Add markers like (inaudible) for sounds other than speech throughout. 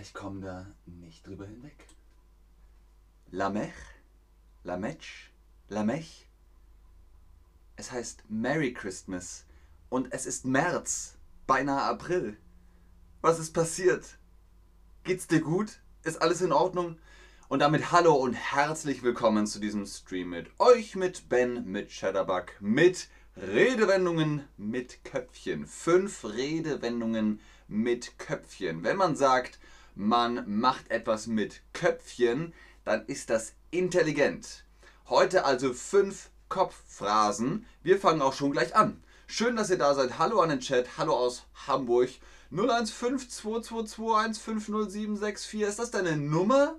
Ich komme da nicht drüber hinweg. Lamech, Lamech, Lamech. Es heißt Merry Christmas und es ist März, beinahe April. Was ist passiert? Geht's dir gut? Ist alles in Ordnung? Und damit hallo und herzlich willkommen zu diesem Stream mit euch, mit Ben, mit Shadowbug, mit Redewendungen mit Köpfchen. Fünf Redewendungen mit Köpfchen. Wenn man sagt, man macht etwas mit Köpfchen, dann ist das intelligent. Heute also fünf Kopfphrasen. Wir fangen auch schon gleich an. Schön, dass ihr da seid. Hallo an den Chat. Hallo aus Hamburg. 015222150764. Ist das deine Nummer?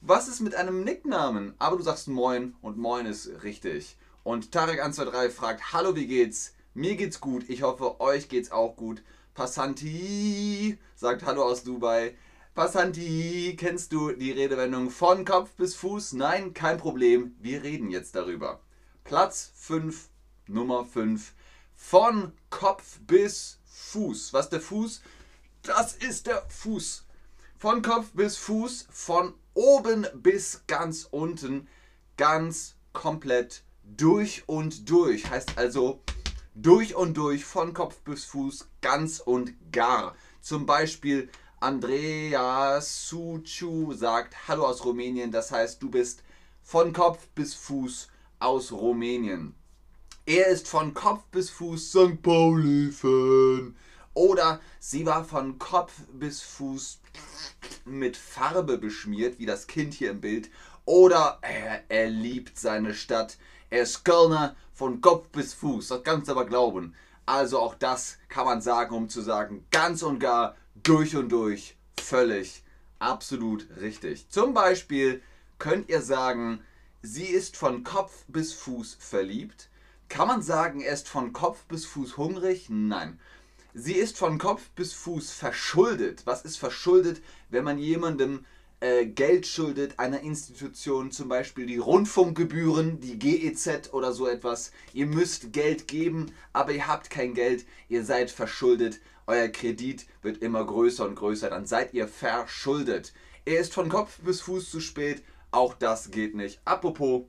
Was ist mit einem Nicknamen? Aber du sagst Moin und Moin ist richtig. Und Tarek123 fragt, hallo, wie geht's? Mir geht's gut. Ich hoffe, euch geht's auch gut. Passanti sagt Hallo aus Dubai. Passanti, kennst du die Redewendung von Kopf bis Fuß? Nein, kein Problem. Wir reden jetzt darüber. Platz 5, Nummer 5. Von Kopf bis Fuß. Was der Fuß? Das ist der Fuß. Von Kopf bis Fuß, von oben bis ganz unten, ganz komplett durch und durch. Heißt also durch und durch, von Kopf bis Fuß, ganz und gar. Zum Beispiel Andrea Suchu sagt Hallo aus Rumänien. Das heißt, du bist von Kopf bis Fuß aus Rumänien. Er ist von Kopf bis Fuß St. Pauli-Fan. Oder sie war von Kopf bis Fuß mit Farbe beschmiert, wie das Kind hier im Bild. Oder er, er liebt seine Stadt. Er ist Kölner von Kopf bis Fuß, das kannst du aber glauben. Also auch das kann man sagen, um zu sagen, ganz und gar, durch und durch, völlig, absolut richtig. Zum Beispiel könnt ihr sagen, sie ist von Kopf bis Fuß verliebt. Kann man sagen, er ist von Kopf bis Fuß hungrig? Nein. Sie ist von Kopf bis Fuß verschuldet. Was ist verschuldet, wenn man jemandem äh, Geld schuldet einer Institution, zum Beispiel die Rundfunkgebühren, die GEZ oder so etwas. Ihr müsst Geld geben, aber ihr habt kein Geld, ihr seid verschuldet. Euer Kredit wird immer größer und größer, dann seid ihr verschuldet. Er ist von Kopf bis Fuß zu spät, auch das geht nicht. Apropos,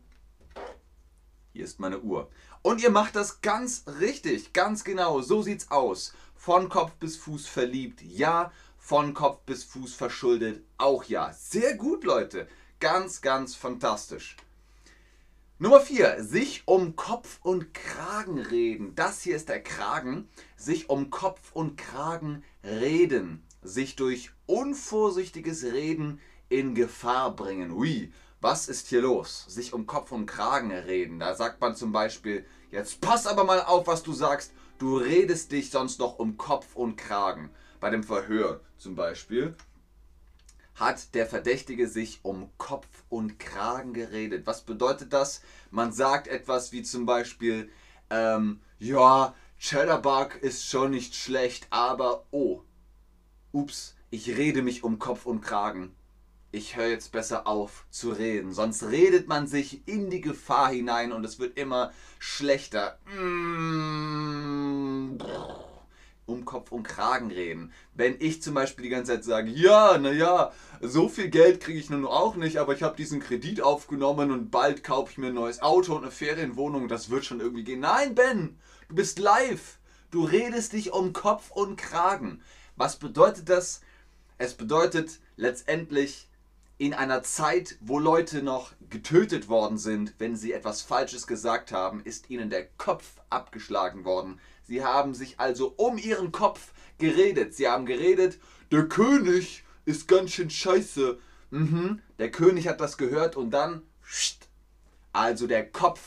hier ist meine Uhr. Und ihr macht das ganz richtig, ganz genau, so sieht's aus. Von Kopf bis Fuß verliebt, ja von Kopf bis Fuß verschuldet. Auch ja. Sehr gut, Leute. Ganz, ganz fantastisch. Nummer 4. Sich um Kopf und Kragen reden. Das hier ist der Kragen. Sich um Kopf und Kragen reden. Sich durch unvorsichtiges Reden in Gefahr bringen. Ui, was ist hier los? Sich um Kopf und Kragen reden. Da sagt man zum Beispiel, jetzt pass aber mal auf, was du sagst. Du redest dich sonst noch um Kopf und Kragen bei dem Verhör zum Beispiel, hat der Verdächtige sich um Kopf und Kragen geredet. Was bedeutet das? Man sagt etwas wie zum Beispiel, ähm, ja, Cheddarbug ist schon nicht schlecht, aber oh, ups, ich rede mich um Kopf und Kragen. Ich höre jetzt besser auf zu reden, sonst redet man sich in die Gefahr hinein und es wird immer schlechter. Mmh um Kopf und Kragen reden. Wenn ich zum Beispiel die ganze Zeit sage, ja, naja, so viel Geld kriege ich nun auch nicht, aber ich habe diesen Kredit aufgenommen und bald kaufe ich mir ein neues Auto und eine Ferienwohnung, das wird schon irgendwie gehen. Nein, Ben, du bist live. Du redest dich um Kopf und Kragen. Was bedeutet das? Es bedeutet letztendlich, in einer Zeit, wo Leute noch getötet worden sind, wenn sie etwas Falsches gesagt haben, ist ihnen der Kopf abgeschlagen worden. Sie haben sich also um ihren Kopf geredet. Sie haben geredet, der König ist ganz schön scheiße. Mhm. Der König hat das gehört und dann, also der Kopf,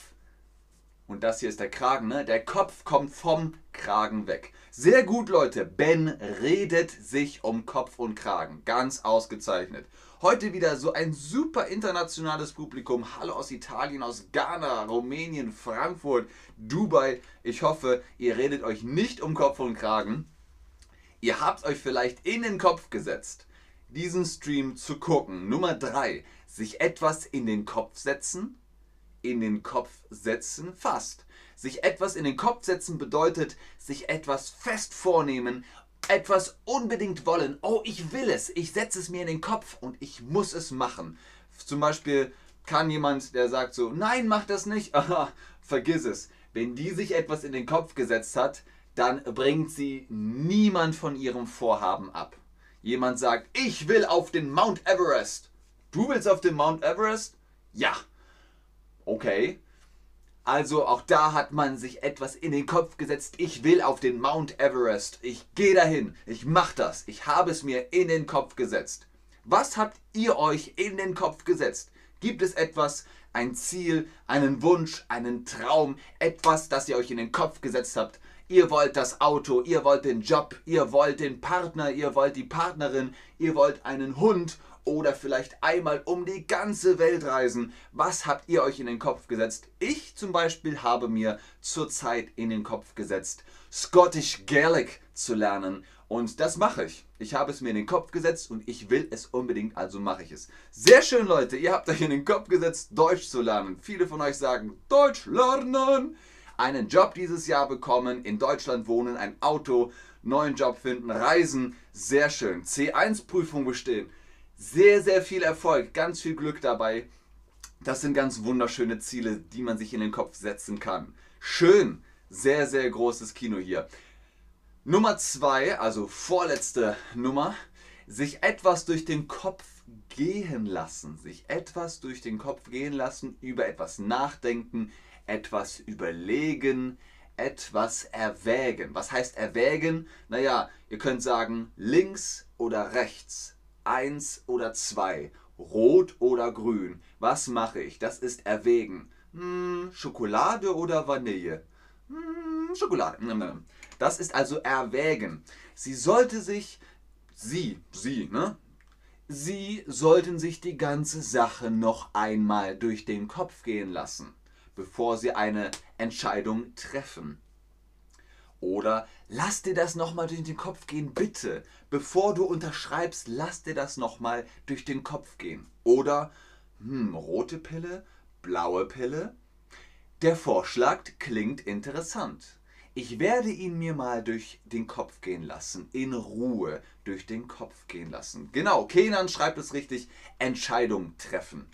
und das hier ist der Kragen, ne? Der Kopf kommt vom Kragen weg. Sehr gut, Leute. Ben redet sich um Kopf und Kragen. Ganz ausgezeichnet. Heute wieder so ein super internationales Publikum. Hallo aus Italien, aus Ghana, Rumänien, Frankfurt, Dubai. Ich hoffe, ihr redet euch nicht um Kopf und Kragen. Ihr habt euch vielleicht in den Kopf gesetzt, diesen Stream zu gucken. Nummer 3. Sich etwas in den Kopf setzen. In den Kopf setzen, fast. Sich etwas in den Kopf setzen bedeutet sich etwas fest vornehmen etwas unbedingt wollen. Oh, ich will es. Ich setze es mir in den Kopf und ich muss es machen. Zum Beispiel kann jemand, der sagt so, nein, mach das nicht. Aha, vergiss es. Wenn die sich etwas in den Kopf gesetzt hat, dann bringt sie niemand von ihrem Vorhaben ab. Jemand sagt, ich will auf den Mount Everest. Du willst auf den Mount Everest? Ja. Okay. Also auch da hat man sich etwas in den Kopf gesetzt. Ich will auf den Mount Everest. Ich gehe dahin. Ich mache das. Ich habe es mir in den Kopf gesetzt. Was habt ihr euch in den Kopf gesetzt? Gibt es etwas, ein Ziel, einen Wunsch, einen Traum, etwas, das ihr euch in den Kopf gesetzt habt? Ihr wollt das Auto, ihr wollt den Job, ihr wollt den Partner, ihr wollt die Partnerin, ihr wollt einen Hund oder vielleicht einmal um die ganze Welt reisen. Was habt ihr euch in den Kopf gesetzt? Ich zum Beispiel habe mir zurzeit in den Kopf gesetzt, Scottish Gaelic zu lernen. Und das mache ich. Ich habe es mir in den Kopf gesetzt und ich will es unbedingt, also mache ich es. Sehr schön, Leute. Ihr habt euch in den Kopf gesetzt, Deutsch zu lernen. Viele von euch sagen, Deutsch lernen. Einen Job dieses Jahr bekommen, in Deutschland wohnen, ein Auto, neuen Job finden, reisen. Sehr schön. C1-Prüfung bestehen sehr, sehr viel Erfolg, ganz viel Glück dabei. Das sind ganz wunderschöne Ziele, die man sich in den Kopf setzen kann. Schön, sehr, sehr großes Kino hier. Nummer zwei, also vorletzte Nummer, sich etwas durch den Kopf gehen lassen. Sich etwas durch den Kopf gehen lassen, über etwas nachdenken, etwas überlegen, etwas erwägen. Was heißt erwägen? Naja, ihr könnt sagen links oder rechts, eins oder zwei, rot oder grün. Was mache ich? Das ist erwägen. Hm, Schokolade oder Vanille? Hm, Schokolade. Das ist also erwägen. Sie sollte sich, sie, sie, ne? Sie sollten sich die ganze Sache noch einmal durch den Kopf gehen lassen, bevor Sie eine Entscheidung treffen. Oder lass dir das nochmal durch den Kopf gehen, bitte. Bevor du unterschreibst, lass dir das nochmal durch den Kopf gehen. Oder, hm, rote Pille, blaue Pille. Der Vorschlag klingt interessant. Ich werde ihn mir mal durch den Kopf gehen lassen. In Ruhe durch den Kopf gehen lassen. Genau, Kenan schreibt es richtig. Entscheidung treffen.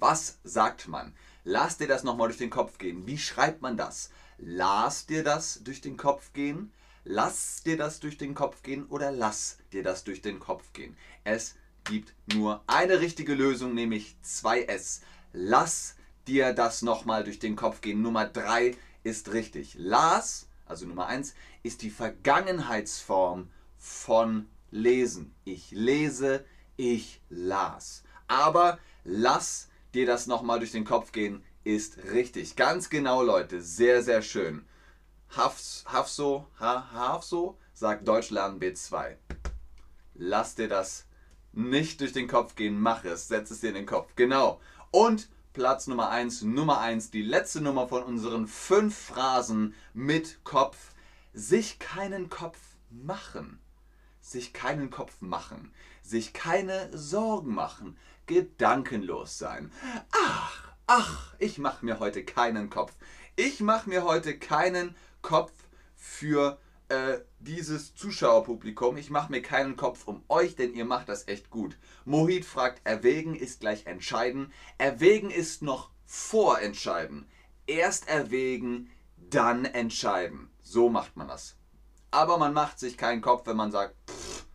Was sagt man? Lass dir das nochmal durch den Kopf gehen. Wie schreibt man das? Lass dir das durch den Kopf gehen, lass dir das durch den Kopf gehen oder lass dir das durch den Kopf gehen. Es gibt nur eine richtige Lösung, nämlich 2S. Lass dir das nochmal durch den Kopf gehen. Nummer 3 ist richtig. Las, also Nummer 1, ist die Vergangenheitsform von lesen. Ich lese, ich las. Aber lass dir das nochmal durch den Kopf gehen ist richtig. Ganz genau, Leute. Sehr, sehr schön. Hafs, Hafso, ha, Hafso sagt Deutsch lernen B2. Lass dir das nicht durch den Kopf gehen. Mach es. Setz es dir in den Kopf. Genau. Und Platz Nummer 1, Nummer 1, die letzte Nummer von unseren fünf Phrasen mit Kopf. Sich keinen Kopf machen. Sich keinen Kopf machen. Sich keine Sorgen machen. Gedankenlos sein. Ach, ach, ich mache mir heute keinen Kopf. Ich mache mir heute keinen Kopf für äh, dieses Zuschauerpublikum. Ich mache mir keinen Kopf um euch, denn ihr macht das echt gut. Mohit fragt, erwägen ist gleich entscheiden. Erwägen ist noch vorentscheiden. Erst erwägen, dann entscheiden. So macht man das. Aber man macht sich keinen Kopf, wenn man sagt, pff,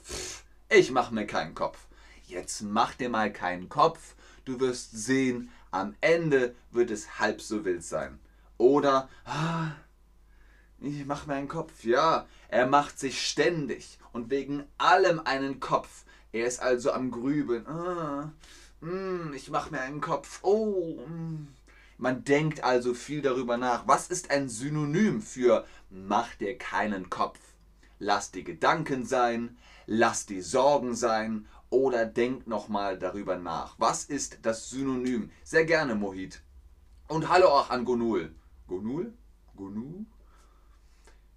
pff, ich mache mir keinen Kopf. Jetzt mach dir mal keinen Kopf. Du wirst sehen, am Ende wird es halb so wild sein. Oder, ah, ich mache mir einen Kopf. Ja, er macht sich ständig und wegen allem einen Kopf. Er ist also am Grübeln. Ah, mm, ich mache mir einen Kopf. Oh, mm. Man denkt also viel darüber nach. Was ist ein Synonym für mach dir keinen Kopf? Lass die Gedanken sein, lass die Sorgen sein oder denkt nochmal darüber nach. Was ist das Synonym? Sehr gerne, Mohit. Und hallo auch an Gonul. Gonul? Gonul?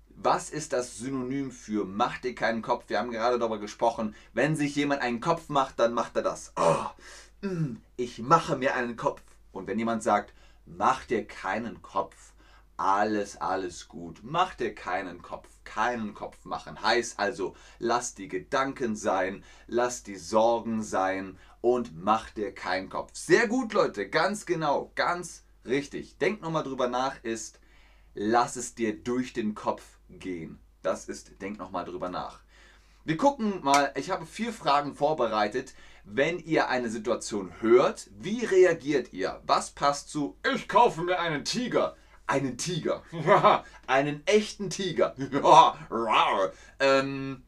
Was ist das Synonym für mach dir keinen Kopf? Wir haben gerade darüber gesprochen. Wenn sich jemand einen Kopf macht, dann macht er das. Oh, mm, ich mache mir einen Kopf. Und wenn jemand sagt, mach dir keinen Kopf, alles, alles gut. Mach dir keinen Kopf, keinen Kopf machen. Heißt also, lass die Gedanken sein, lass die Sorgen sein und mach dir keinen Kopf. Sehr gut, Leute, ganz genau, ganz richtig. Denk nochmal drüber nach, ist, lass es dir durch den Kopf gehen. Das ist, denk nochmal drüber nach. Wir gucken mal, ich habe vier Fragen vorbereitet. Wenn ihr eine Situation hört, wie reagiert ihr? Was passt zu, ich kaufe mir einen Tiger? Einen Tiger. (laughs) einen echten Tiger. (laughs) ähm,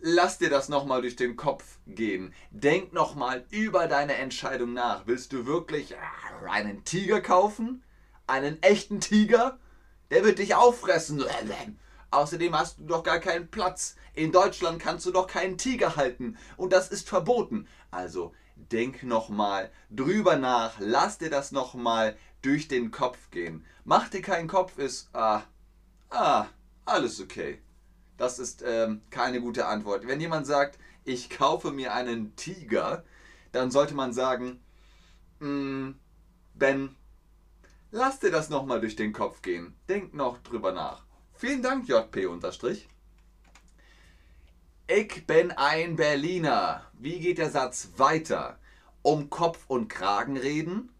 lass dir das nochmal durch den Kopf gehen. Denk nochmal über deine Entscheidung nach. Willst du wirklich einen Tiger kaufen? Einen echten Tiger? Der wird dich auffressen. (laughs) Außerdem hast du doch gar keinen Platz. In Deutschland kannst du doch keinen Tiger halten. Und das ist verboten. Also denk nochmal drüber nach. Lass dir das nochmal durch den Kopf gehen. Mach dir keinen Kopf, ist, ah, ah, alles okay. Das ist ähm, keine gute Antwort. Wenn jemand sagt, ich kaufe mir einen Tiger, dann sollte man sagen, mm, Ben, lass dir das nochmal durch den Kopf gehen. Denk noch drüber nach. Vielen Dank, JP. Ich bin ein Berliner. Wie geht der Satz weiter? Um Kopf und Kragen reden?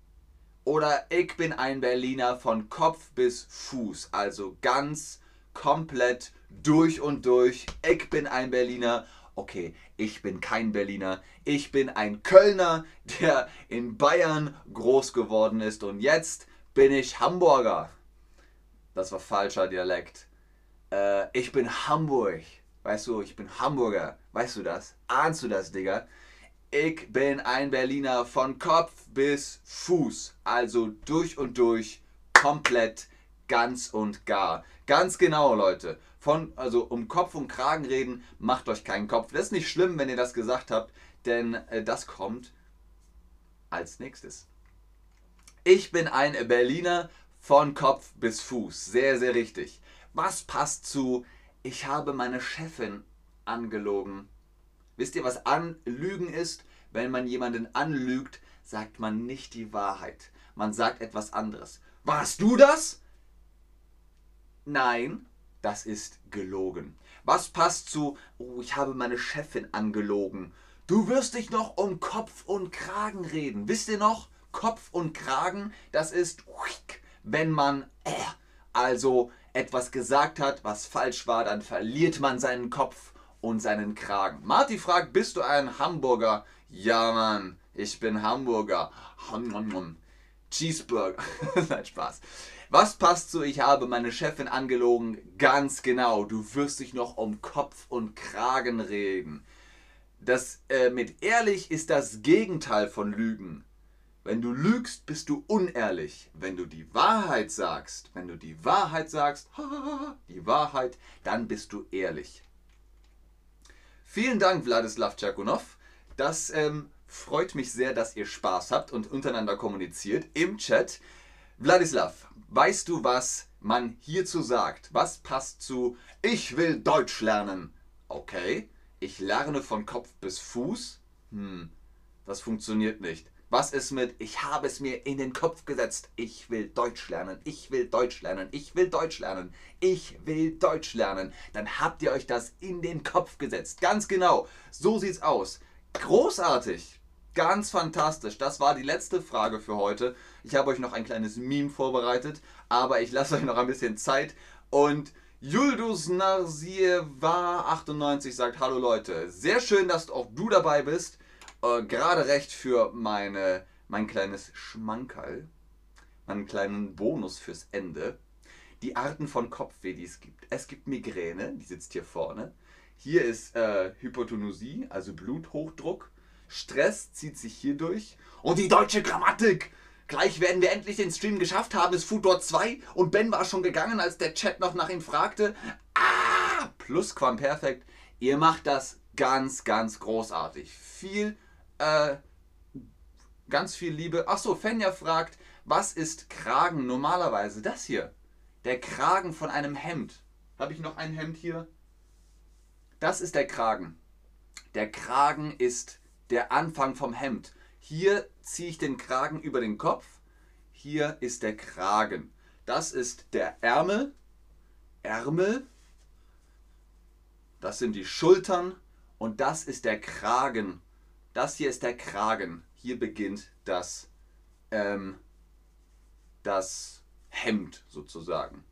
Oder ich bin ein Berliner von Kopf bis Fuß, also ganz komplett durch und durch. Ich bin ein Berliner. Okay, ich bin kein Berliner. Ich bin ein Kölner, (laughs) der in Bayern groß geworden ist und jetzt bin ich Hamburger. Das war falscher Dialekt. Äh, ich bin Hamburg. Weißt du, ich bin Hamburger. Weißt du das? Ahnst du das, Digga? Ich bin ein Berliner von Kopf bis Fuß. Also durch und durch, komplett, ganz und gar. Ganz genau, Leute. Von, also um Kopf und Kragen reden, macht euch keinen Kopf. Das ist nicht schlimm, wenn ihr das gesagt habt, denn äh, das kommt als nächstes. Ich bin ein Berliner von Kopf bis Fuß. Sehr, sehr richtig. Was passt zu, ich habe meine Chefin angelogen? Wisst ihr, was Anlügen ist? Wenn man jemanden anlügt, sagt man nicht die Wahrheit. Man sagt etwas anderes. Warst du das? Nein, das ist gelogen. Was passt zu, oh, ich habe meine Chefin angelogen? Du wirst dich noch um Kopf und Kragen reden. Wisst ihr noch? Kopf und Kragen, das ist, wenn man äh, also etwas gesagt hat, was falsch war, dann verliert man seinen Kopf und seinen Kragen. Marty fragt, bist du ein Hamburger? Ja, Mann, ich bin Hamburger. Cheeseburger. (laughs) Nein, Spaß. Was passt zu, ich habe meine Chefin angelogen? Ganz genau, du wirst dich noch um Kopf und Kragen reden. Das äh, mit ehrlich ist das Gegenteil von Lügen. Wenn du lügst, bist du unehrlich. Wenn du die Wahrheit sagst, wenn du die Wahrheit sagst, (laughs) die Wahrheit, dann bist du ehrlich. Vielen Dank, Wladislav Tschakunov. Das ähm, freut mich sehr, dass ihr Spaß habt und untereinander kommuniziert im Chat. Wladislav, weißt du, was man hierzu sagt? Was passt zu Ich will Deutsch lernen? Okay, ich lerne von Kopf bis Fuß? Hm, das funktioniert nicht. Was ist mit Ich habe es mir in den Kopf gesetzt. Ich will Deutsch lernen. Ich will Deutsch lernen. Ich will Deutsch lernen. Ich will Deutsch lernen. Dann habt ihr euch das in den Kopf gesetzt. Ganz genau. So sieht's aus. Großartig. Ganz fantastisch. Das war die letzte Frage für heute. Ich habe euch noch ein kleines Meme vorbereitet, aber ich lasse (laughs) euch noch ein bisschen Zeit. Und Juldus Narsieva 98 sagt: Hallo Leute, sehr schön, dass auch du dabei bist. Äh, gerade recht für meine, mein kleines Schmankerl, meinen kleinen Bonus fürs Ende. Die Arten von Kopfweh, die es gibt. Es gibt Migräne, die sitzt hier vorne. Hier ist äh, Hypotonusie, also Bluthochdruck. Stress zieht sich hier durch. Und die deutsche Grammatik. Gleich werden wir endlich den Stream geschafft haben. Es Foodor 2 und Ben war schon gegangen, als der Chat noch nach ihm fragte. Ah! Plusquamperfekt. Ihr macht das ganz, ganz großartig. Viel, äh, ganz viel Liebe. Achso, Fenja fragt, was ist Kragen normalerweise? Das hier. Der Kragen von einem Hemd. Habe ich noch ein Hemd hier? Das ist der Kragen. Der Kragen ist der Anfang vom Hemd. Hier ziehe ich den Kragen über den Kopf. Hier ist der Kragen. Das ist der Ärmel. Ärmel. Das sind die Schultern. Und das ist der Kragen. Das hier ist der Kragen. Hier beginnt das, ähm, das Hemd sozusagen.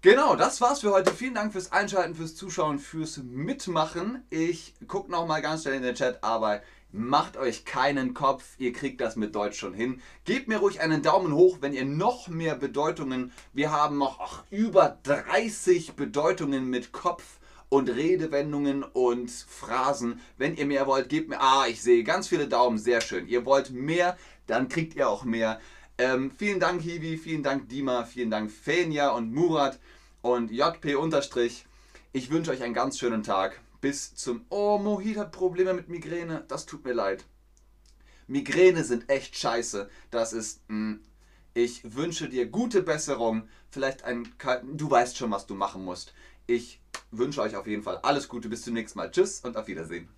Genau, das war's für heute. Vielen Dank fürs Einschalten, fürs Zuschauen, fürs Mitmachen. Ich gucke nochmal ganz schnell in den Chat, aber macht euch keinen Kopf. Ihr kriegt das mit Deutsch schon hin. Gebt mir ruhig einen Daumen hoch, wenn ihr noch mehr Bedeutungen. Wir haben noch ach, über 30 Bedeutungen mit Kopf und Redewendungen und Phrasen. Wenn ihr mehr wollt, gebt mir. Ah, ich sehe ganz viele Daumen, sehr schön. Ihr wollt mehr, dann kriegt ihr auch mehr. Ähm, vielen Dank, Hiwi, vielen Dank, Dima, vielen Dank, Fenja und Murat und JP unterstrich. Ich wünsche euch einen ganz schönen Tag. Bis zum. Oh, Mohit hat Probleme mit Migräne. Das tut mir leid. Migräne sind echt scheiße. Das ist. Mm, ich wünsche dir gute Besserung. Vielleicht ein kalten. Du weißt schon, was du machen musst. Ich wünsche euch auf jeden Fall alles Gute. Bis zum nächsten Mal. Tschüss und auf Wiedersehen.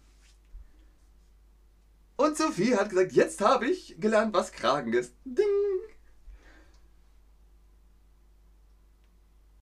Und Sophie hat gesagt, jetzt habe ich gelernt, was Kragen ist. Ding!